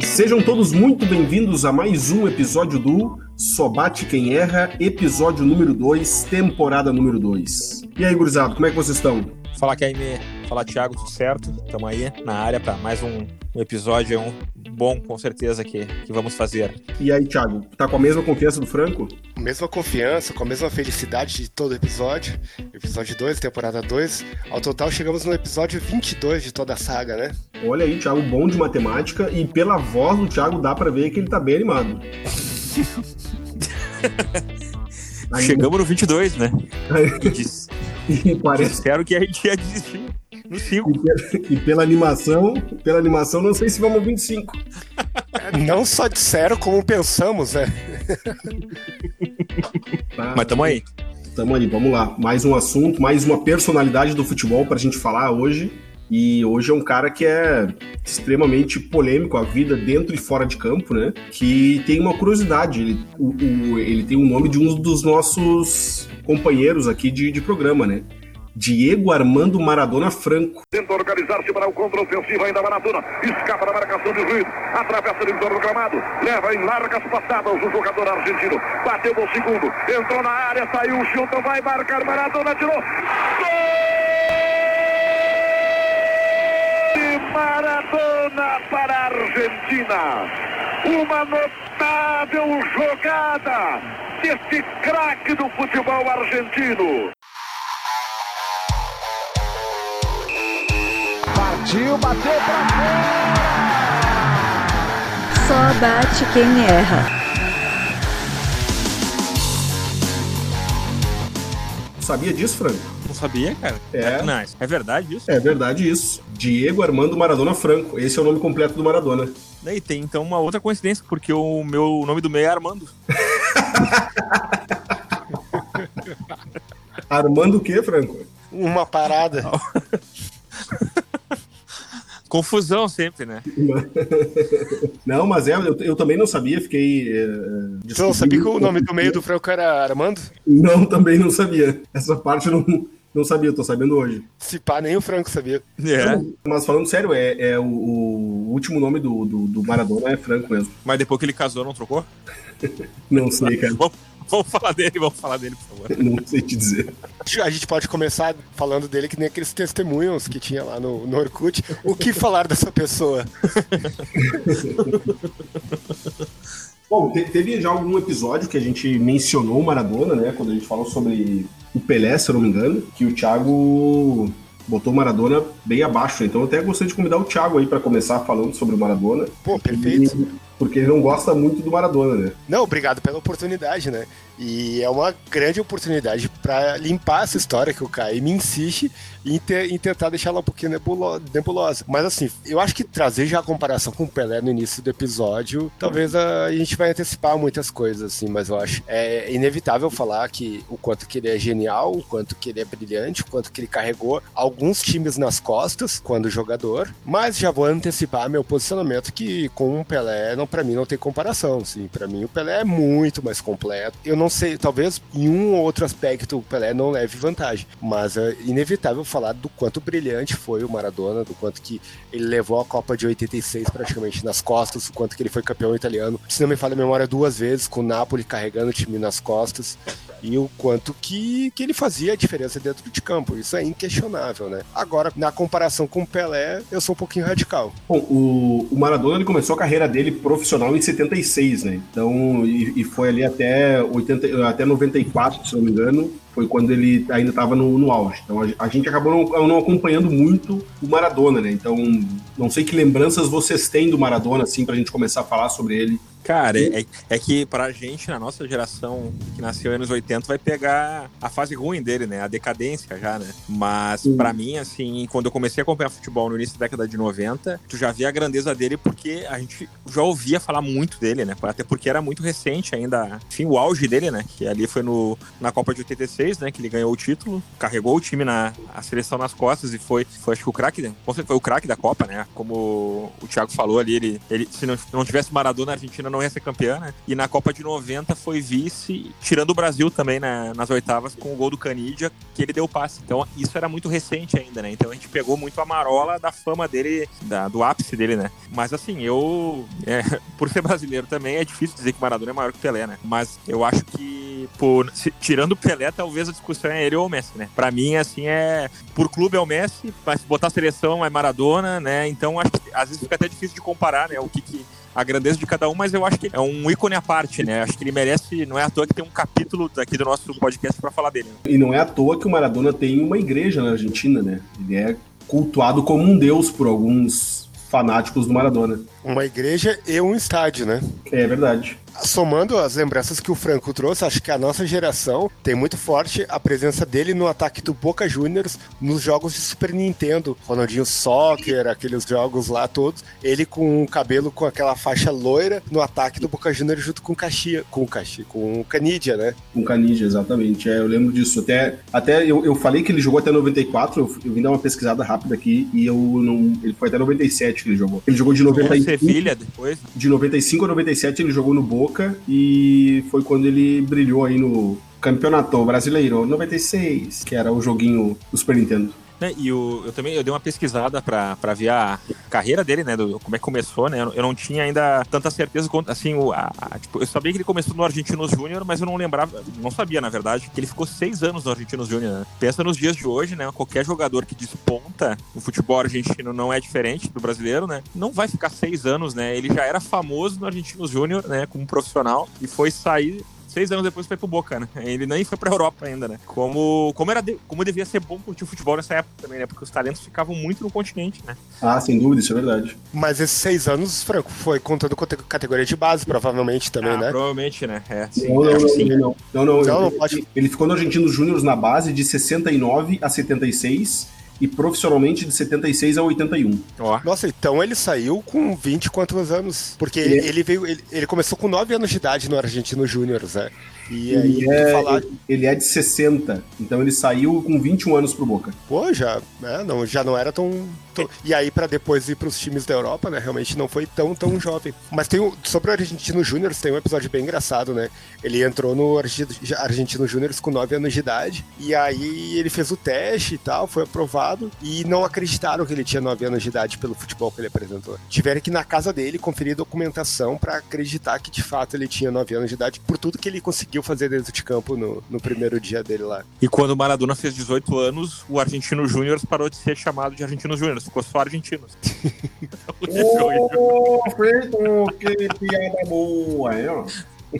Sejam todos muito bem-vindos a mais um episódio do Só Bate Quem Erra, episódio número 2, temporada número 2. E aí, gurizado, como é que vocês estão? Fala Caime, fala Thiago, tudo certo? Estamos aí na área para mais um, um episódio um bom, com certeza, que, que vamos fazer. E aí, Thiago, tá com a mesma confiança do Franco? Mesma confiança, com a mesma felicidade de todo episódio. Episódio 2, temporada 2. Ao total, chegamos no episódio 22 de toda a saga, né? Olha aí, Thiago, bom de matemática e pela voz do Thiago dá para ver que ele tá bem animado. Chegamos no 22, né? e, diz, e parece... Espero que a gente ia desistir no 5. E, e, pela animação, pela animação, não sei se vamos 25. Não só disseram como pensamos, né? Tá, Mas tamo aí. Tamo aí, vamos lá. Mais um assunto, mais uma personalidade do futebol pra gente falar hoje. E hoje é um cara que é extremamente polêmico, a vida dentro e fora de campo, né? Que tem uma curiosidade. Ele, o, o, ele tem o nome de um dos nossos companheiros aqui de, de programa, né? Diego Armando Maradona Franco. Tenta organizar-se para o contra-ofensivo ainda Maradona. Escapa da marcação de Ruiz. Atravessa o entorno do gramado. Leva em largas passadas o jogador argentino. Bateu no segundo. Entrou na área, saiu, chuta, vai marcar Maradona, tirou. Gol! Maradona para a Argentina. Uma notável jogada desse craque do futebol argentino. Partiu, bateu pra fora! Só bate quem erra. Sabia disso, Franco? Não sabia, cara? É. Não, é verdade isso? É verdade isso. Diego Armando Maradona Franco. Esse é o nome completo do Maradona. Daí tem então uma outra coincidência, porque o meu nome do meio é Armando. Armando o quê, Franco? Uma parada. Confusão sempre, né? Não, mas é, eu, eu também não sabia, fiquei. É, não sabia que o nome do meio do Franco era Armando? Não, também não sabia. Essa parte eu não, não sabia, tô sabendo hoje. Se pá, nem o Franco sabia. É. Mas falando sério, é, é o, o, último nome do, do, do, Maradona é Franco mesmo. Mas depois que ele casou, não trocou? não sei, cara. vamos, falar dele, vamos falar dele, por favor. Não sei te dizer. A gente pode começar falando dele que nem aqueles testemunhos que tinha lá no, no Orkut. O que falar dessa pessoa? Bom, teve já algum episódio que a gente mencionou o Maradona, né? Quando a gente falou sobre o Pelé, se eu não me engano, que o Thiago botou o Maradona bem abaixo. Então eu até gostaria de convidar o Thiago aí para começar falando sobre o Maradona. Pô, perfeito. E porque ele não gosta muito do Maradona, né? Não, obrigado pela oportunidade, né? E é uma grande oportunidade para limpar essa história que o Caio me insiste em, ter, em tentar deixar ela um pouquinho nebulosa. Mas assim, eu acho que trazer já a comparação com o Pelé no início do episódio, talvez a, gente vai antecipar muitas coisas, assim, mas eu acho é inevitável falar que o quanto que ele é genial, o quanto que ele é brilhante, o quanto que ele carregou alguns times nas costas quando jogador, mas já vou antecipar meu posicionamento que com o Pelé não para mim não tem comparação, assim. Para mim o Pelé é muito mais completo. Eu não sei, talvez em um ou outro aspecto o Pelé não leve vantagem, mas é inevitável falar do quanto brilhante foi o Maradona, do quanto que ele levou a Copa de 86 praticamente nas costas, o quanto que ele foi campeão italiano. Se não me falha a memória duas vezes com o Napoli carregando o time nas costas e o quanto que, que ele fazia a diferença dentro de campo. Isso é inquestionável, né? Agora, na comparação com o Pelé, eu sou um pouquinho radical. Bom, o, o Maradona ele começou a carreira dele profissional em 76, né? Então, e, e foi ali até, 80, até 94, se não me engano, foi quando ele ainda estava no, no, auge. Então a, a, gente acabou não, não, acompanhando muito o Maradona, né? Então não sei que lembranças vocês têm do Maradona, assim, para a gente começar a falar sobre ele Cara, é, é que pra gente, na nossa geração, que nasceu nos anos 80, vai pegar a fase ruim dele, né? A decadência já, né? Mas para pra mim, assim, quando eu comecei a acompanhar futebol no início da década de 90, tu já via a grandeza dele porque a gente já ouvia falar muito dele, né? Até porque era muito recente ainda, enfim, o auge dele, né? Que ali foi no, na Copa de 86, né? Que ele ganhou o título, carregou o time na a seleção nas costas e foi, foi acho que o craque, né? foi o craque da Copa, né? Como o Thiago falou ali, ele, ele se não, não tivesse Maradona, a Argentina não não ia ser campeã, né? E na Copa de 90 foi vice, tirando o Brasil também né, nas oitavas com o gol do Canidia, que ele deu passe. Então isso era muito recente ainda, né? Então a gente pegou muito a marola da fama dele, da, do ápice dele, né? Mas assim, eu, é, por ser brasileiro também, é difícil dizer que Maradona é maior que Pelé, né? Mas eu acho que, por, se, tirando o Pelé, talvez a discussão é ele ou o Messi, né? Pra mim, assim, é. Por clube é o Messi, mas botar a seleção é Maradona, né? Então acho que às vezes fica até difícil de comparar, né? O que, que a grandeza de cada um, mas eu acho que é um ícone à parte, né? Acho que ele merece, não é à toa que tem um capítulo aqui do nosso podcast para falar dele. Né? E não é à toa que o Maradona tem uma igreja na Argentina, né? Ele é cultuado como um deus por alguns fanáticos do Maradona. Uma igreja e um estádio, né? É verdade somando as lembranças que o Franco trouxe, acho que a nossa geração tem muito forte a presença dele no ataque do Boca Juniors nos jogos de Super Nintendo, Ronaldinho Soccer, aqueles jogos lá todos, ele com o cabelo com aquela faixa loira no ataque do Boca Juniors junto com o Caxia, com o Caxia, com o Canidia, né? Com o Canidia, exatamente. É, eu lembro disso. Até, até eu, eu falei que ele jogou até 94, eu, eu vim dar uma pesquisada rápida aqui e eu não. Ele foi até 97 que ele jogou. Ele jogou de 95. Sevilha depois? De 95 a 97 ele jogou no Boca Boca e foi quando ele brilhou aí no Campeonato Brasileiro 96, que era o joguinho do Super Nintendo. Né, e o, eu também eu dei uma pesquisada para ver a carreira dele, né? Do, como é que começou, né? Eu não tinha ainda tanta certeza quanto, assim, o, a, a, tipo, eu sabia que ele começou no Argentinos Júnior, mas eu não lembrava, não sabia, na verdade, que ele ficou seis anos no Argentinos Júnior. Né? Pensa nos dias de hoje, né? Qualquer jogador que desponta no futebol argentino não é diferente do brasileiro, né? Não vai ficar seis anos, né? Ele já era famoso no Argentinos Júnior, né? Como profissional e foi sair seis anos depois foi pro Boca, né? Ele nem foi pra Europa ainda, né? Como, como, era de, como devia ser bom curtir o futebol nessa época também, né? Porque os talentos ficavam muito no continente, né? Ah, sem dúvida, isso é verdade. Mas esses seis anos, Franco, foi contando com categoria de base, provavelmente também, ah, né? Provavelmente, né? É, sim, não, não, não, sim. não, não, não, não, não, pode... Ele ficou no Argentinos Júnior na base de 69 a 76 e profissionalmente de 76 a 81. Oh. Nossa, então ele saiu com 20 quantos anos? Porque ele, ele veio, ele, ele, começou com 9 anos de idade no Argentino Júnior, né? E ele, é, falar... ele é de 60, então ele saiu com 21 anos pro Boca. Pô, já, né, não, já não era tão, tão... E aí, para depois ir pros times da Europa, né? Realmente não foi tão, tão jovem. Mas tem sobre o Argentino Júnior, tem um episódio bem engraçado, né? Ele entrou no Argentino Júnior com 9 anos de idade, e aí ele fez o teste e tal, foi aprovado, e não acreditaram que ele tinha 9 anos de idade pelo futebol que ele apresentou. Tiveram que ir na casa dele conferir documentação para acreditar que de fato ele tinha 9 anos de idade, por tudo que ele conseguiu conseguiu fazer dentro de campo no, no primeiro dia dele lá. E quando o Maradona fez 18 anos, o Argentino Júnior parou de ser chamado de Argentino Júnior, ficou só Argentinos. Ô, oh, Freito, que piada boa, é, ó.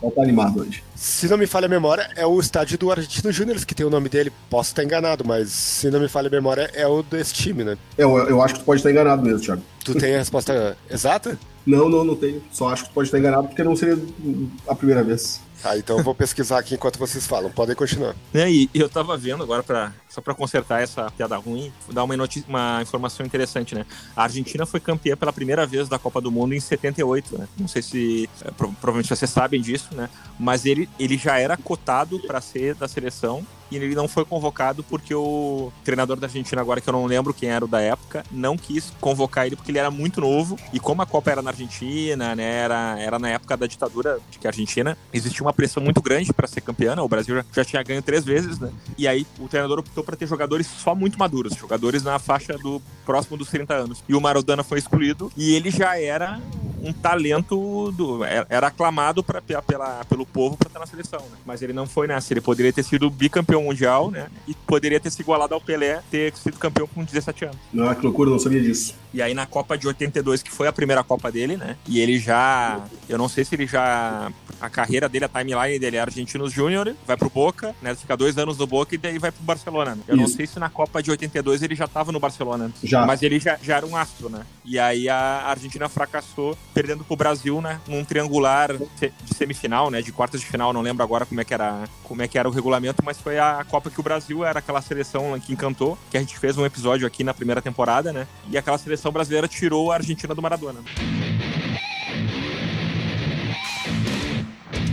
oh, tá animado hoje. Se não me falha a memória, é o estádio do Argentino Júnior que tem o nome dele. Posso estar enganado, mas se não me falha a memória, é o desse time, né? Eu, eu acho que tu pode estar enganado mesmo, Thiago. Tu tem a resposta exata? Não, não, não tenho. Só acho que pode estar enganado porque não seria a primeira vez. Ah, então eu vou pesquisar aqui enquanto vocês falam. Podem continuar. É, e eu tava vendo agora, pra, só para consertar essa piada ruim, dar uma, uma informação interessante, né? A Argentina foi campeã pela primeira vez da Copa do Mundo em 78, né? Não sei se. É, provavelmente vocês sabem disso, né? Mas ele, ele já era cotado para ser da seleção e ele não foi convocado porque o treinador da Argentina, agora que eu não lembro quem era o da época, não quis convocar ele porque ele era muito novo. E como a Copa era na Argentina, né, era, era na época da ditadura de que a Argentina, existia uma pressão muito grande para ser campeã. Né, o Brasil já, já tinha ganho três vezes, né? E aí o treinador optou para ter jogadores só muito maduros, jogadores na faixa do próximo dos 30 anos. E o Maradona foi excluído e ele já era um talento do, é, era aclamado pra, pela, pelo povo para estar na seleção, né? Mas ele não foi nessa. Ele poderia ter sido bicampeão mundial, né? E poderia ter se igualado ao Pelé, ter sido campeão com 17 anos. Ah, que loucura, não sabia disso. E aí na Copa de 82, que foi a primeira Copa dele, né? E ele já. Eu não sei se ele já. A carreira dele, a timeline dele é Argentinos Júnior, vai pro Boca, né? Fica dois anos no Boca e daí vai pro Barcelona. Né? Eu Isso. não sei se na Copa de 82 ele já tava no Barcelona. Já. Mas ele já, já era um astro, né? E aí a Argentina fracassou perdendo pro Brasil, né? Num triangular de semifinal, né? De quartas de final, não lembro agora como é que era, como é que era o regulamento, mas foi a Copa que o Brasil era aquela seleção que encantou, que a gente fez um episódio aqui na primeira temporada, né? E aquela seleção brasileira tirou a Argentina do Maradona.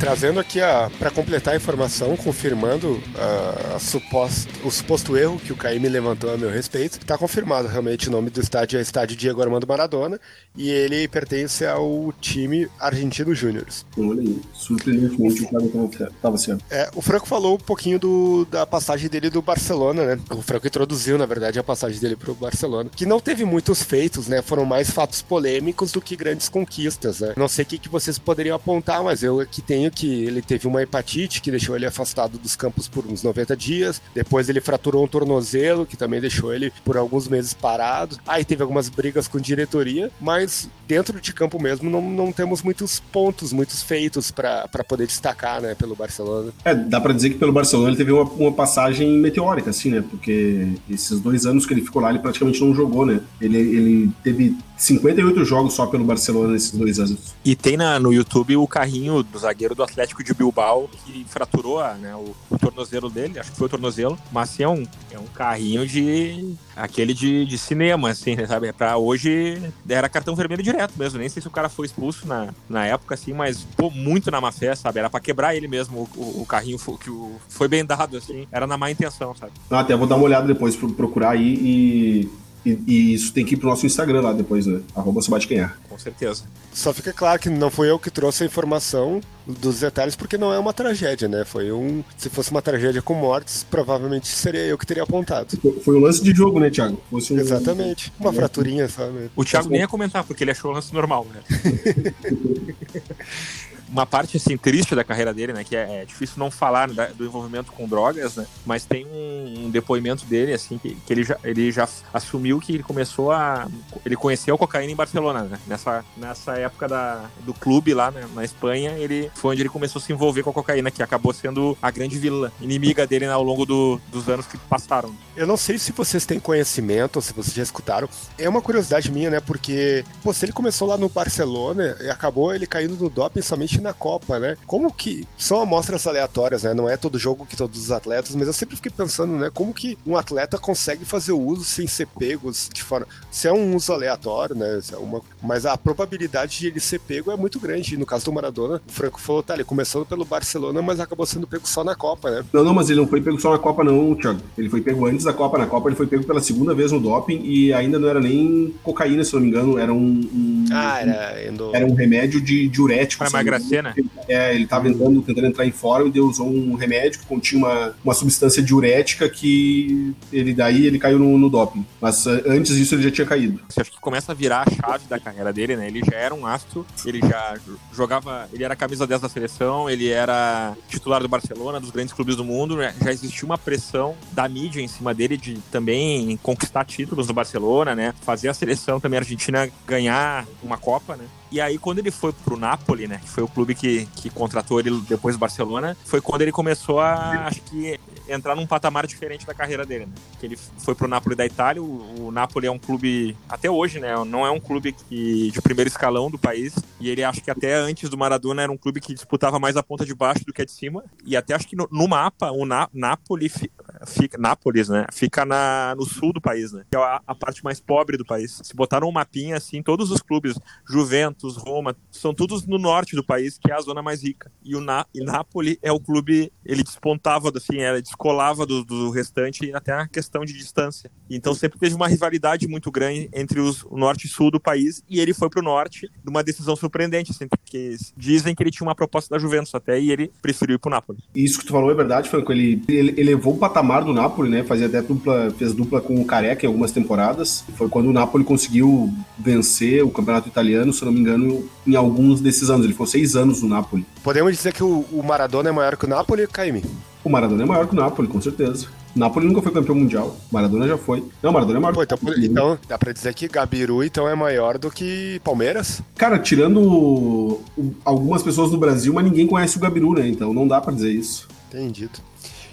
Trazendo aqui para completar a informação, confirmando uh, a suposto, o suposto erro que o Caíme levantou a meu respeito, está confirmado realmente o nome do estádio é Estádio Diego Armando Maradona e ele pertence ao time Argentino Júnior. Olha aí, surpreendentemente o cara estava certo. É, o Franco falou um pouquinho do, da passagem dele do Barcelona, né? O Franco introduziu, na verdade, a passagem dele para o Barcelona, que não teve muitos feitos, né? Foram mais fatos polêmicos do que grandes conquistas, né? Não sei o que, que vocês poderiam apontar, mas eu aqui tenho que ele teve uma hepatite que deixou ele afastado dos campos por uns 90 dias. Depois ele fraturou um tornozelo, que também deixou ele por alguns meses parado. Aí teve algumas brigas com diretoria, mas dentro de campo mesmo não, não temos muitos pontos, muitos feitos para poder destacar, né, pelo Barcelona. É, dá para dizer que pelo Barcelona ele teve uma, uma passagem meteórica, assim, né? Porque esses dois anos que ele ficou lá, ele praticamente não jogou, né? Ele, ele teve 58 jogos só pelo Barcelona nesses dois anos. E tem na, no YouTube o carrinho do zagueiro do Atlético de Bilbao que fraturou né, o, o, tornozelo dele, acho que foi o tornozelo, mas assim, é um, é um carrinho de. aquele de, de cinema, assim, né, sabe? É pra hoje era cartão vermelho direto mesmo. Nem sei se o cara foi expulso na, na época, assim, mas pô, muito na má fé, sabe? Era pra quebrar ele mesmo, o, o carrinho que o, foi bem dado, assim, era na má intenção, sabe? Ah, até vou dar uma olhada depois, procurar aí e e, e, isso tem que ir pro nosso Instagram lá depois, né? Arroba é. Com certeza. Só fica claro que não foi eu que trouxe a informação dos detalhes, porque não é uma tragédia, né? Foi um. Se fosse uma tragédia com mortes, provavelmente seria eu que teria apontado. Foi um lance de jogo, né, Thiago? Um... Exatamente. Uma fraturinha, sabe? O Thiago nem ia comentar, porque ele achou o lance normal, né? uma parte assim triste da carreira dele, né, que é, é difícil não falar né, do envolvimento com drogas, né, mas tem um, um depoimento dele assim que, que, ele já ele já assumiu que ele começou a ele conheceu a cocaína em Barcelona, né, nessa nessa época da, do clube lá né, na Espanha, ele foi onde ele começou a se envolver com a cocaína, que acabou sendo a grande vilã inimiga dele né, ao longo do, dos anos que passaram. Eu não sei se vocês têm conhecimento ou se vocês já escutaram. É uma curiosidade minha, né, porque pô, se ele começou lá no Barcelona e acabou ele caindo no doping somente na Copa, né? Como que são amostras aleatórias, né? Não é todo jogo que todos os atletas, mas eu sempre fiquei pensando, né? Como que um atleta consegue fazer o uso sem ser pegos de forma. Se é um uso aleatório, né? É uma... Mas a probabilidade de ele ser pego é muito grande. No caso do Maradona, o Franco falou, tá, ele começou pelo Barcelona, mas acabou sendo pego só na Copa, né? Não, não, mas ele não foi pego só na Copa, não, Thiago. Ele foi pego antes da Copa. Na Copa ele foi pego pela segunda vez no doping e ainda não era nem cocaína, se não me engano, era um. um ah, era. Endo... Era um remédio de diurético. Para emagrecer, né? É, ele estava tentando, tentando entrar em fórum e usou um remédio que continha uma, uma substância diurética que ele daí ele caiu no, no doping. Mas uh, antes disso ele já tinha caído. Você acha que começa a virar a chave da carreira dele, né? Ele já era um astro, ele já jogava, ele era camisa 10 da seleção, ele era titular do Barcelona, dos grandes clubes do mundo, né? já existia uma pressão da mídia em cima dele de também conquistar títulos no Barcelona, né? Fazer a seleção também argentina ganhar uma Copa, né? E aí, quando ele foi pro Napoli, né? Que foi o clube que, que contratou ele depois do Barcelona, foi quando ele começou a, acho que, entrar num patamar diferente da carreira dele, né? Que ele foi pro Napoli da Itália. O, o Napoli é um clube, até hoje, né? Não é um clube que, de primeiro escalão do país. E ele acho que até antes do Maradona era um clube que disputava mais a ponta de baixo do que a de cima. E até acho que no, no mapa, o Na, Napoli fica, Nápoles, né? Fica na, no sul do país, né? Que é a, a parte mais pobre do país. Se botaram um mapinha assim, todos os clubes, Juventus, Roma, são todos no norte do país, que é a zona mais rica. E o Na e Napoli é o clube, ele despontava, assim, era, descolava do, do restante até a questão de distância. Então sempre teve uma rivalidade muito grande entre os, o norte e sul do país, e ele foi pro norte numa decisão surpreendente, assim, porque dizem que ele tinha uma proposta da Juventus até, e ele preferiu ir pro Napoli. Isso que tu falou é verdade, Franco, ele, ele elevou o patamar do Napoli, né, fazia até dupla, fez dupla com o Careca em algumas temporadas, foi quando o Napoli conseguiu vencer o campeonato italiano, se não me engano, em alguns desses anos. Ele ficou seis anos no Napoli. Podemos dizer que o, o Maradona é maior que o Napoli, Caime? O Maradona é maior que o Napoli, com certeza. O Napoli nunca foi campeão mundial. Maradona já foi. Não, Maradona é maior. Pô, então, então, dá pra dizer que Gabiru então é maior do que Palmeiras? Cara, tirando algumas pessoas do Brasil, mas ninguém conhece o Gabiru, né? Então não dá pra dizer isso. Entendido.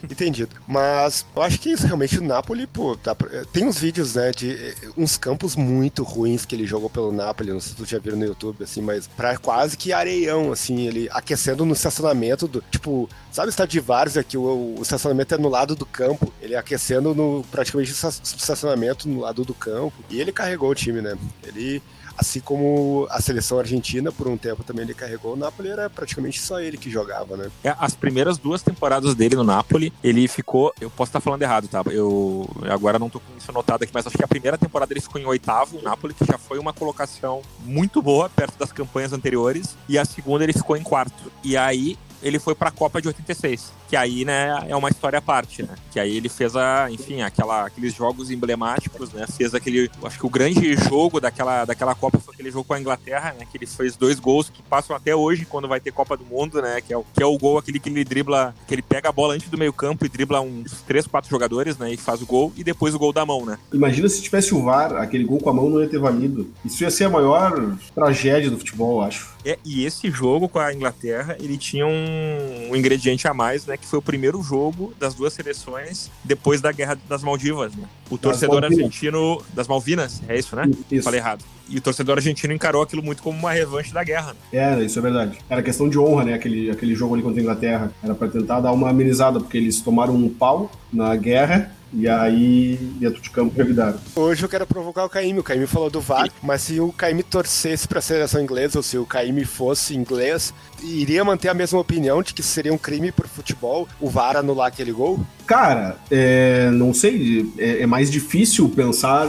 Entendido. Mas eu acho que isso realmente o Napoli, pô, pra... tem uns vídeos, né, de eh, uns campos muito ruins que ele jogou pelo Napoli, não sei se tu já viram no YouTube, assim, mas pra quase que areião, assim, ele aquecendo no estacionamento do, tipo, sabe o estádio de Várzea que o, o, estacionamento é no lado do campo, ele aquecendo no praticamente estacionamento no lado do campo, e ele carregou o time, né? Ele Assim como a seleção argentina, por um tempo também ele carregou o Napoli, era praticamente só ele que jogava, né? É, as primeiras duas temporadas dele no Napoli, ele ficou. Eu posso estar falando errado, tá? Eu agora não tô com isso anotado aqui, mas acho que a primeira temporada ele ficou em oitavo, o Napoli, que já foi uma colocação muito boa perto das campanhas anteriores, e a segunda ele ficou em quarto. E aí ele foi para a Copa de 86, que aí, né, é uma história à parte, né? Que aí ele fez a, enfim, aquela, aqueles jogos emblemáticos, né? Fez aquele, acho que o grande jogo daquela, daquela Copa foi aquele jogo com a Inglaterra, né? Que ele fez dois gols que passam até hoje quando vai ter Copa do Mundo, né? Que é o, que é o gol aquele que ele dribla, que ele pega a bola antes do meio-campo e dribla uns três, quatro jogadores, né? E faz o gol e depois o gol da mão, né? Imagina se tivesse o VAR, aquele gol com a mão não ia ter valido. Isso ia ser a maior tragédia do futebol, eu acho. É, e esse jogo com a Inglaterra, ele tinha um, um, ingrediente a mais, né? Que foi o primeiro jogo das duas seleções depois da Guerra das Maldivas, né? O das torcedor Malvinas. argentino... Das Malvinas, é isso, né? Isso. Falei errado. E o torcedor argentino encarou aquilo muito como uma revanche da guerra. Né? É, isso é verdade. Era questão de honra, né? Aquele, aquele jogo ali contra a Inglaterra. Era para tentar dar uma amenizada, porque eles tomaram um pau na guerra e aí, dentro de campo, revidaram. Hoje eu quero provocar o Caíme. O Caíme falou do VAR, mas se o Caíme torcesse para a seleção inglesa, ou se o Caíme fosse inglês, iria manter a mesma opinião de que seria um crime pro futebol o VAR anular aquele gol? Cara, é, não sei. É, é mais difícil pensar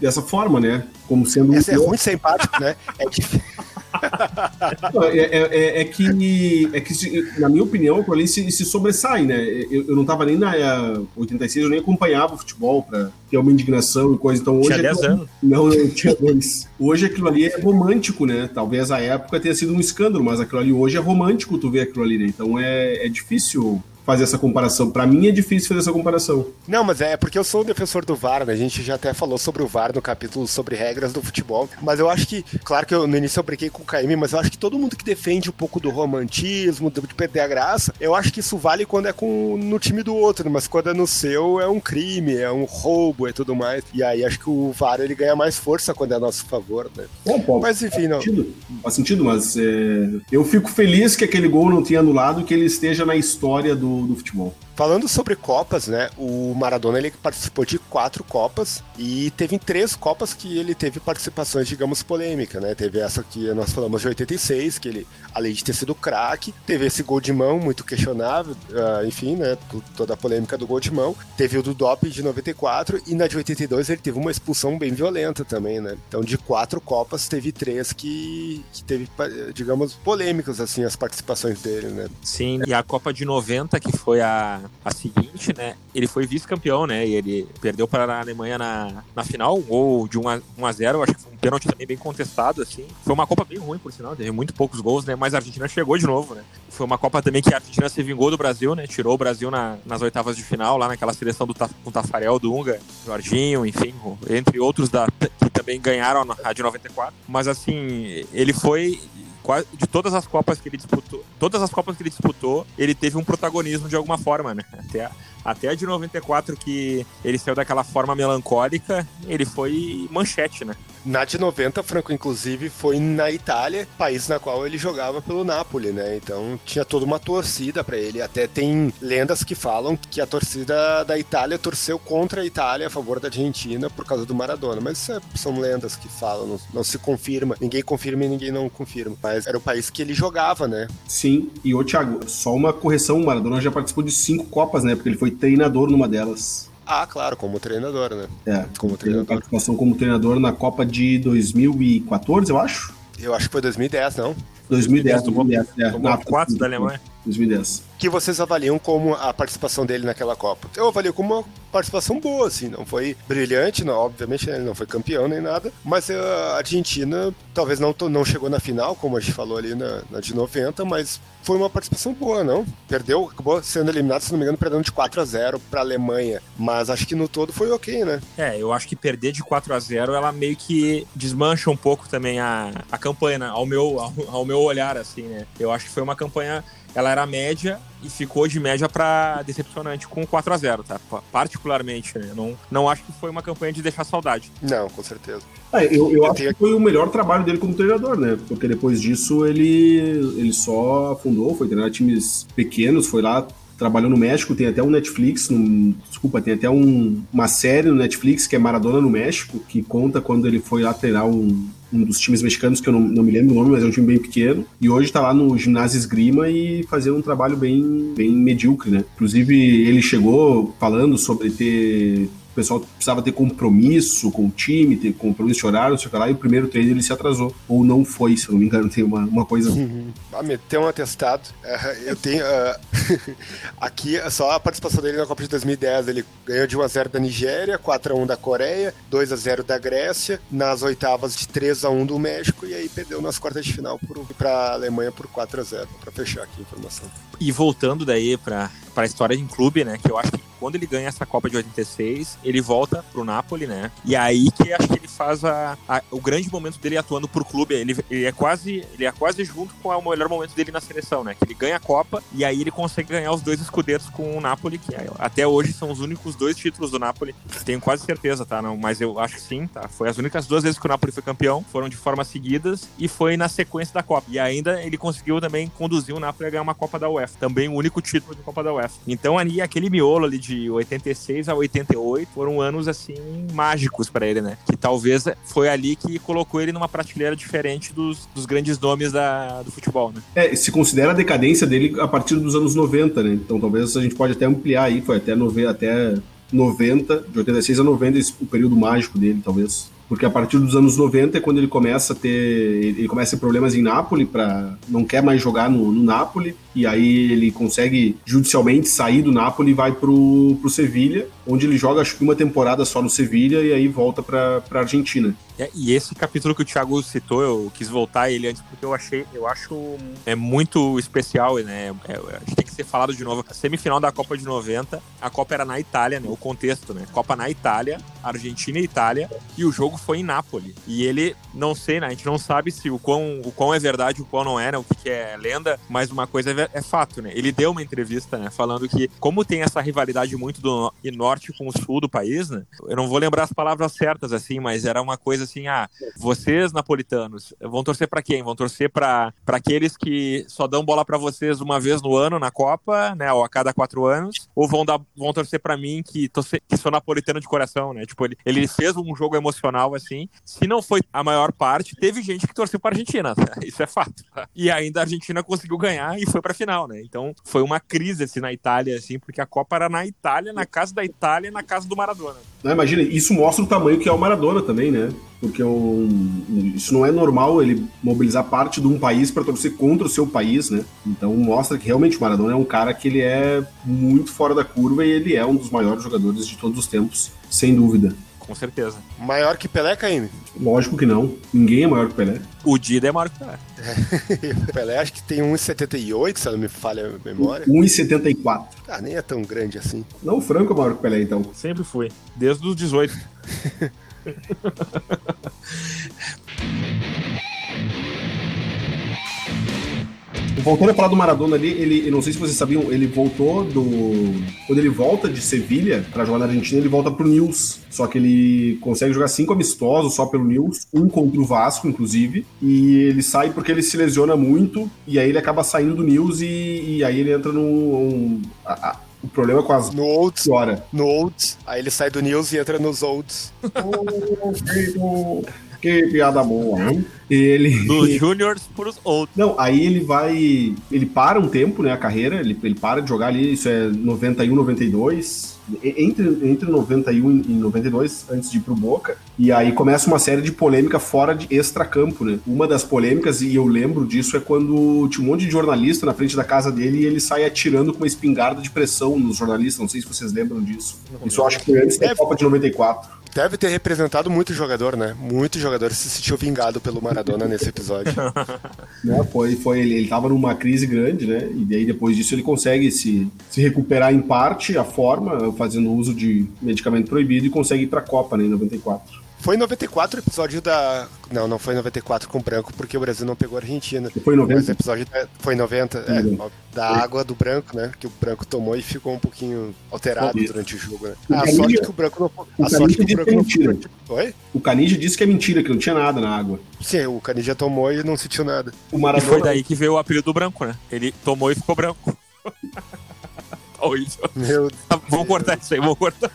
dessa forma, né? Como sendo. Essa um... é muito simpático, né? É difícil. é, é, é, é, que, é que na minha opinião, o ali se, se sobressai, né? Eu, eu não tava nem na 86, eu nem acompanhava o futebol pra ter uma indignação e coisa. Então hoje. Tinha 10 anos. Não, eu tinha dois. Hoje aquilo ali é romântico, né? Talvez a época tenha sido um escândalo, mas aquilo ali hoje é romântico tu ver aquilo ali, né? Então é, é difícil fazer essa comparação. Para mim é difícil fazer essa comparação. Não, mas é porque eu sou um defensor do VAR, né? A gente já até falou sobre o VAR no capítulo sobre regras do futebol. Mas eu acho que, claro que eu, no início eu brinquei com o KM, mas eu acho que todo mundo que defende um pouco do romantismo, de perder a graça, eu acho que isso vale quando é com, no time do outro, mas quando é no seu é um crime, é um roubo e tudo mais. E aí acho que o VAR ele ganha mais força quando é a nosso favor, né? Bom, Paulo, mas enfim, faz não. Sentido, faz sentido, mas é... eu fico feliz que aquele gol não tenha anulado, que ele esteja na história do do, futebol. Falando sobre Copas, né? O Maradona ele participou de quatro Copas e teve em três Copas que ele teve participações, digamos, polêmicas, né? Teve essa que nós falamos de 86, que ele, além de ter sido craque, teve esse gol de mão muito questionável, uh, enfim, né? Toda a polêmica do gol de mão. Teve o do doping de 94 e na de 82 ele teve uma expulsão bem violenta também, né? Então de quatro Copas teve três que, que teve, digamos, polêmicas assim as participações dele, né? Sim, e a Copa de 90 que foi a a seguinte, né? Ele foi vice-campeão, né? E ele perdeu para a Alemanha na, na final, um gol de 1 a, 1 a 0 acho que foi um pênalti também bem contestado, assim. Foi uma Copa bem ruim, por sinal, teve muito poucos gols, né? Mas a Argentina chegou de novo, né? Foi uma Copa também que a Argentina se vingou do Brasil, né? Tirou o Brasil na, nas oitavas de final, lá naquela seleção do com Tafarel, Dunga, Jorginho, enfim, entre outros da, que também ganharam a de 94. Mas assim, ele foi de todas as Copas que ele disputou, todas as Copas que ele disputou, ele teve um protagonismo de alguma forma, né? Até a, até a de 94, que ele saiu daquela forma melancólica, ele foi manchete, né? Na de 90, Franco, inclusive, foi na Itália, país na qual ele jogava pelo Napoli, né? Então tinha toda uma torcida para ele. Até tem lendas que falam que a torcida da Itália torceu contra a Itália a favor da Argentina por causa do Maradona. Mas é, são lendas que falam, não, não, se confirma. Ninguém confirma e ninguém não confirma. Mas era o país que ele jogava, né? Sim, e ô Thiago, só uma correção: o Maradona já participou de cinco Copas, né? Porque ele foi treinador numa delas. Ah, claro, como treinador, né? É, como treinador. participação como treinador na Copa de 2014, eu acho. Eu acho que foi 2010, não? 2010, 2010, 2010 é. Tomou 4 da Alemanha. 2010. Que vocês avaliam como a participação dele naquela Copa? Eu avalio como uma participação boa, assim, não foi brilhante, não, obviamente né, ele não foi campeão nem nada, mas a Argentina talvez não, não chegou na final, como a gente falou ali na, na de 90, mas foi uma participação boa, não? Perdeu, acabou sendo eliminado, se não me engano, perdendo de 4 a 0 para a Alemanha, mas acho que no todo foi ok, né? É, eu acho que perder de 4 a 0 ela meio que desmancha um pouco também a, a campanha, né? ao meu, ao, ao meu olhar, assim, né? Eu acho que foi uma campanha ela era média e ficou de média para decepcionante com 4 a 0 tá? Particularmente, né? Não, não acho que foi uma campanha de deixar saudade. Não, com certeza. É, eu, eu, eu acho tenho... que foi o melhor trabalho dele como treinador, né? Porque depois disso ele, ele só afundou, foi treinar times pequenos, foi lá trabalhou no México, tem até um Netflix, desculpa, tem até um, uma série no Netflix que é Maradona no México, que conta quando ele foi lá treinar um, um dos times mexicanos, que eu não, não me lembro o nome, mas é um time bem pequeno, e hoje tá lá no ginásio esgrima e fazendo um trabalho bem, bem medíocre, né? Inclusive, ele chegou falando sobre ter o pessoal precisava ter compromisso com o time, ter compromisso de horário, não sei o que lá, e o primeiro treino ele se atrasou. Ou não foi, se eu não me engano, tem uma, uma coisa. Uhum. Ah, meteu um atestado. Uh, eu tenho. Uh, aqui, só a participação dele na Copa de 2010, ele ganhou de 1x0 da Nigéria, 4x1 da Coreia, 2x0 da Grécia, nas oitavas de 3x1 do México, e aí perdeu nas quartas de final para a Alemanha por 4x0, para fechar aqui a informação. E voltando daí para a história em clube, né, que eu acho que quando ele ganha essa Copa de 86, ele volta pro Napoli, né? E aí que acho que ele faz a, a, o grande momento dele atuando por clube. Ele, ele, é quase ele é quase junto com o melhor momento dele na seleção, né? Que ele ganha a Copa e aí ele consegue ganhar os dois escudetos com o Napoli, que é, até hoje são os únicos dois títulos do Napoli. Tenho quase certeza, tá? Não, mas eu acho que sim, tá? Foi as únicas duas vezes que o Napoli foi campeão, foram de forma seguidas e foi na sequência da Copa. E ainda ele conseguiu também conduzir o Napoli a ganhar uma Copa da UEFA, também o único título de Copa da UEFA. Então ali aquele miolo ali de 86 a 88 foram anos assim mágicos para ele, né? Que talvez foi ali que colocou ele numa prateleira diferente dos, dos grandes nomes da, do futebol, né? É, se considera a decadência dele a partir dos anos 90, né? Então talvez a gente pode até ampliar aí, foi até, nove, até 90, de 86 a 90, esse, o período mágico dele, talvez porque a partir dos anos 90 é quando ele começa a ter ele começa a ter problemas em Nápoles para não quer mais jogar no, no Nápoles e aí ele consegue judicialmente sair do Napoli e vai pro, pro Sevilha, onde ele joga acho que uma temporada só no Sevilha e aí volta pra, pra Argentina. É, e esse capítulo que o Thiago citou, eu quis voltar ele antes porque eu achei, eu acho é muito especial, né? É, acho que tem que ser falado de novo. A semifinal da Copa de 90, a Copa era na Itália, né? O contexto, né? Copa na Itália, Argentina e Itália, e o jogo foi em Nápoles. E ele, não sei, né? A gente não sabe se o quão, o quão é verdade, o quão não é, né? O que, que é lenda, mas uma coisa é, é, fato, né? Ele deu uma entrevista, né? Falando que, como tem essa rivalidade muito do norte com o sul do país, né? Eu não vou lembrar as palavras certas, assim, mas era uma coisa assim: ah, vocês napolitanos vão torcer para quem? Vão torcer para aqueles que só dão bola para vocês uma vez no ano na Copa, né? Ou a cada quatro anos, ou vão, dar, vão torcer para mim que, torce, que sou napolitano de coração, né? Tipo, ele, ele fez um jogo emocional assim. Se não foi a maior parte, teve gente que torceu para Argentina, né? isso é fato. E ainda a Argentina conseguiu ganhar e foi para final, né? Então foi uma crise assim na Itália, assim, porque a Copa era na Itália, na casa da Itália, na casa do Maradona. Não, imagina, isso mostra o tamanho que é o Maradona também, né? Porque um, isso não é normal ele mobilizar parte de um país para torcer contra o seu país, né? Então mostra que realmente o Maradona é um cara que ele é muito fora da curva e ele é um dos maiores jogadores de todos os tempos, sem dúvida com certeza. Maior que Pelé, Caíme? Lógico que não. Ninguém é maior que Pelé. O Dida é maior que Pelé. Pelé acho que tem 1,78, se não me falha a memória. 1,74. Ah, nem é tão grande assim. Não, o Franco é maior que Pelé, então. Sempre fui. Desde os 18. Voltando a falar do Maradona ali, ele, não sei se vocês sabiam, ele voltou do. Quando ele volta de Sevilha para jogar na Argentina, ele volta pro News. Só que ele consegue jogar cinco amistosos só pelo News, um contra o Vasco, inclusive. E ele sai porque ele se lesiona muito, e aí ele acaba saindo do News e, e aí ele entra no. Um, a, a, o problema é com as. No Olds. No Olds. Aí ele sai do News e entra nos Olds. que piada boa, hein? Ele. Dos Juniors pros outros. Não, aí ele vai. Ele para um tempo, né? A carreira, ele, ele para de jogar ali, isso é 91, 92. Entre, entre 91 e 92, antes de ir pro Boca. E aí começa uma série de polêmica fora de extracampo, né? Uma das polêmicas, e eu lembro disso, é quando tinha um monte de jornalista na frente da casa dele e ele sai atirando com uma espingarda de pressão nos jornalistas. Não sei se vocês lembram disso. Isso eu acho que foi antes da Copa de 94. Deve ter representado muito jogador, né? Muito jogador se sentiu vingado pelo Maradona nesse episódio. Não, foi, foi ele, ele tava numa crise grande, né? E daí depois disso ele consegue se, se recuperar em parte a forma, fazendo uso de medicamento proibido e consegue ir pra Copa, né, em 94. Foi em 94 o episódio da. Não, não foi em 94 com o branco, porque o Brasil não pegou a Argentina. Foi em 90. Mas o episódio da- foi em 90, é, da água do branco, né? Que o branco tomou e ficou um pouquinho alterado durante o jogo, né? O A Canija- sorte que o branco não. o A sorte que o Canija branco não disse que é mentira. Oi? O Canija disse que é mentira, que não tinha nada na água. Sim, o Canija tomou e não sentiu nada. O E Maradona. foi daí que veio o apelido do branco, né? Ele tomou e ficou branco. Tá. Meu Tá, Vamos cortar isso aí, vamos cortar.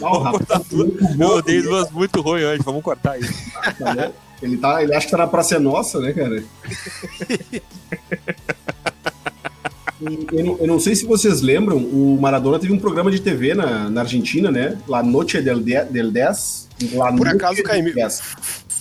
Não, Vamos cortar rapaz, tudo. muito Eu odeio duas muito ruins hoje, vamos cortar isso. Ele, tá, ele acha que tá na Praça é Nossa, né, cara? Eu não, eu não sei se vocês lembram, o Maradona teve um programa de TV na, na Argentina, né? La Noche del, Die- del 10. La Por acaso, 10.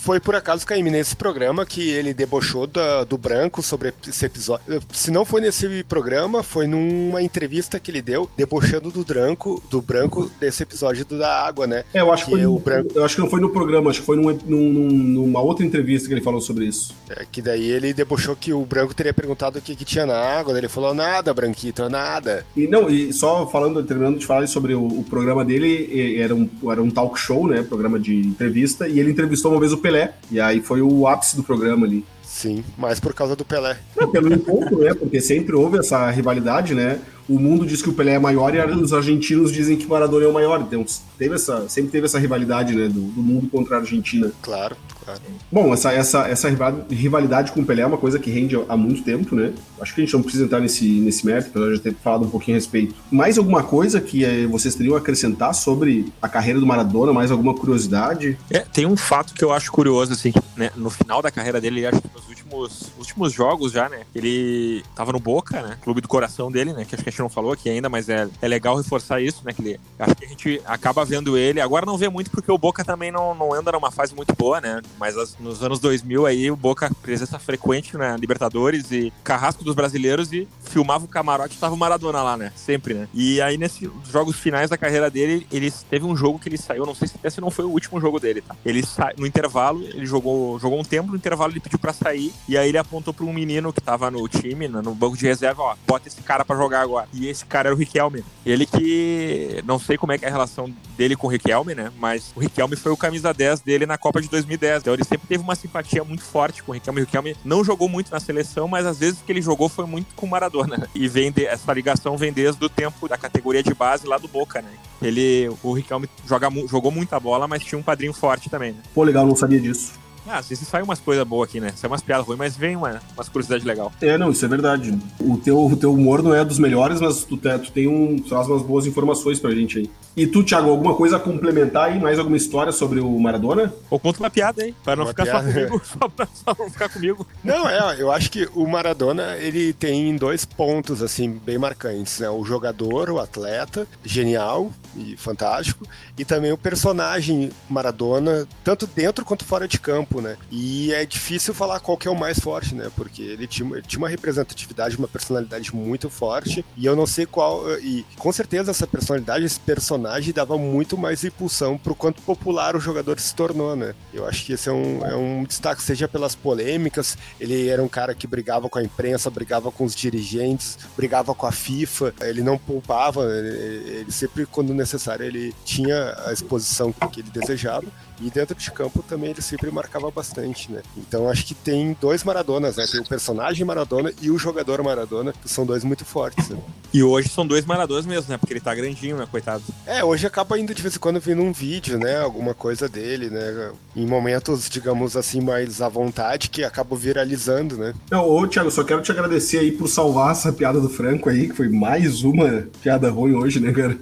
Foi por acaso, Caíme, nesse programa que ele debochou da- do branco sobre esse episódio. Se não foi nesse programa, foi numa entrevista que ele deu, debochando do branco, do branco desse episódio do da água, né? É, eu acho que, Que foi, no- branco- eu acho que não foi no programa, acho que foi num- num- num- numa outra entrevista que ele falou sobre isso. É, que daí ele debochou que o branco teria perguntado o que, que tinha na água, daí ele falou nada, branquito, nada. E não, e só falando, terminando de falar sobre o, o programa dele, era um, era um talk show, né? Programa de entrevista, e ele entrevistou uma vez o Pelé. E aí foi o ápice do programa ali. Sim, mas por causa do Pelé. Não, pelo encontro, né? Porque sempre houve essa rivalidade, né? O mundo diz que o Pelé é maior e os argentinos dizem que o Maradona é o maior. Então teve essa, sempre teve essa rivalidade, né? Do, do mundo contra a Argentina. Claro, claro. Bom, essa, essa, essa rival- rivalidade com o Pelé é uma coisa que rende há muito tempo, né? Acho que a gente não precisa entrar nesse, nesse mérito, apesar de já ter falado um pouquinho a respeito. Mais alguma coisa que eh, vocês teriam a acrescentar sobre a carreira do Maradona? Mais alguma curiosidade? É, tem um fato que eu acho curioso, assim, né? No final da carreira dele, acho que nos últimos, últimos jogos já, né? Ele tava no Boca, né? Clube do coração dele, né? Que acho que a gente não falou aqui ainda, mas é, é legal reforçar isso, né? Que ele, acho que a gente acaba vendo ele. Agora não vê muito porque o Boca também não, não anda numa fase muito boa, né? Mas as- nos anos 2000 aí, o Boca presença frequente na Libertadores e carrasco dos brasileiros e filmava o camarote e tava o Maradona lá, né? Sempre, né? E aí, nesses jogos finais da carreira dele, ele teve um jogo que ele saiu, não sei se até se não foi o último jogo dele, tá? Ele sa... no intervalo, ele jogou, jogou um tempo, no intervalo ele pediu pra sair, e aí ele apontou pra um menino que tava no time, no no banco de reserva, ó, bota esse cara pra jogar agora. E esse cara era o Riquelme. Ele que, não sei como é é a relação dele com o Riquelme, né? Mas o Riquelme foi o camisa 10 dele na Copa de 2010. Então ele sempre teve uma simpatia muito forte com o Riquelme. O Riquelme não jogou muito na seleção, mas às vezes que ele jogou foi muito com o Maradona. E vem de- essa ligação vem desde o tempo da categoria de base lá do Boca, né? Ele, o Riquelme joga, jogou muita bola, mas tinha um padrinho forte também, né? Pô, legal, não sabia disso. Ah, às vezes sai umas coisas boas aqui, né? Sai umas piadas ruins, mas vem uma, umas curiosidades legais. É, não, isso é verdade. O teu, o teu humor não é dos melhores, mas tu, tu tem um, traz umas boas informações pra gente aí. E tu, Thiago, alguma coisa a complementar aí? Mais alguma história sobre o Maradona? Ou conta uma piada aí, pra não Uma ficar piada. só comigo, só pra, só pra não ficar comigo. Não, é, eu acho que o Maradona, ele tem dois pontos, assim, bem marcantes, né? O jogador, o atleta, genial e fantástico, e também o personagem Maradona, tanto dentro quanto fora de campo, né? E é difícil falar qual que é o mais forte, né? Porque ele tinha, ele tinha uma representatividade, uma personalidade muito forte, e eu não sei qual, e com certeza essa personalidade, esse personagem dava muito mais impulsão pro quanto popular o jogador se tornou, né? Eu acho que esse é um, é um destaque, seja pelas polêmicas, ele era um cara que brigava com a imprensa, brigava com os dirigentes, brigava com a FIFA, ele não poupava, ele, ele sempre, quando necessário, ele tinha a exposição que ele desejava. E dentro de campo também ele sempre marcava bastante, né? Então acho que tem dois Maradonas, né? Tem o personagem Maradona e o jogador Maradona, que são dois muito fortes. Né? E hoje são dois Maradonas mesmo, né? Porque ele tá grandinho, né, coitado. É, hoje acaba indo de vez em quando vindo um vídeo, né? Alguma coisa dele, né? Em momentos, digamos assim, mais à vontade, que acaba viralizando, né? Não, ô, Thiago, só quero te agradecer aí por salvar essa piada do Franco aí, que foi mais uma piada ruim hoje, né, cara?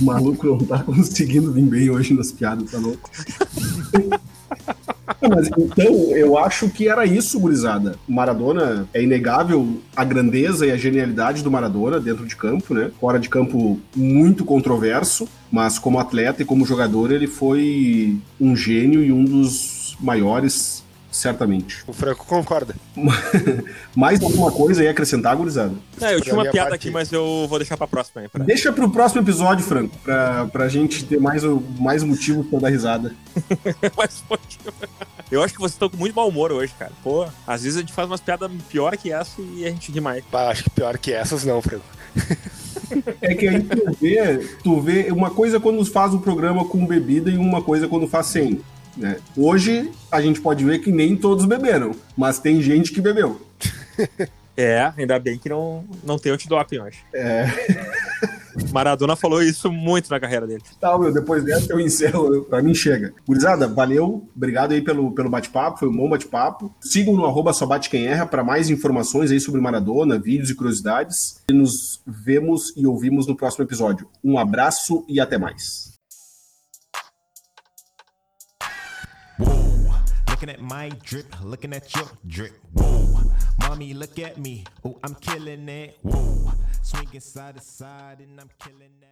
O maluco não tá conseguindo vir bem hoje nas piadas, tá louco? Mas então, eu acho que era isso, gurizada. O Maradona é inegável a grandeza e a genialidade do Maradona dentro de campo, né? Fora de campo, muito controverso, mas como atleta e como jogador, ele foi um gênio e um dos maiores, certamente. O Franco concorda. Mais alguma coisa aí acrescentar, gurizada? É, eu tinha uma piada parte- aqui, mas eu vou deixar pra próxima aí. Pra... Deixa pro próximo episódio, Franco, pra, pra gente ter mais, o- mais motivos pra dar risada. Mas foi- Eu acho que vocês estão com muito mau humor hoje, cara. Pô, às vezes a gente faz umas piadas pior que essa e a gente ri mais. Pá, acho que pior que essas não, Franco. É que aí tu vê, tu vê uma coisa quando faz o programa com bebida e uma coisa quando faz sem. Né? Hoje a gente pode ver que nem todos beberam, mas tem gente que bebeu. É, ainda bem que não, não tem antidoping, eu acho. É. Maradona falou isso muito na carreira dele. Tá, meu, depois dessa eu encerro, pra mim chega. Gurizada, valeu, obrigado aí pelo, pelo bate-papo, foi um bom bate-papo. Sigam no arroba só bate quem erra pra mais informações aí sobre Maradona, vídeos e curiosidades. E nos vemos e ouvimos no próximo episódio. Um abraço e até mais. Looking at my drip, looking at your drip. Whoa, mommy, look at me. Oh, I'm killing it. Whoa, swinging side to side and I'm killing that.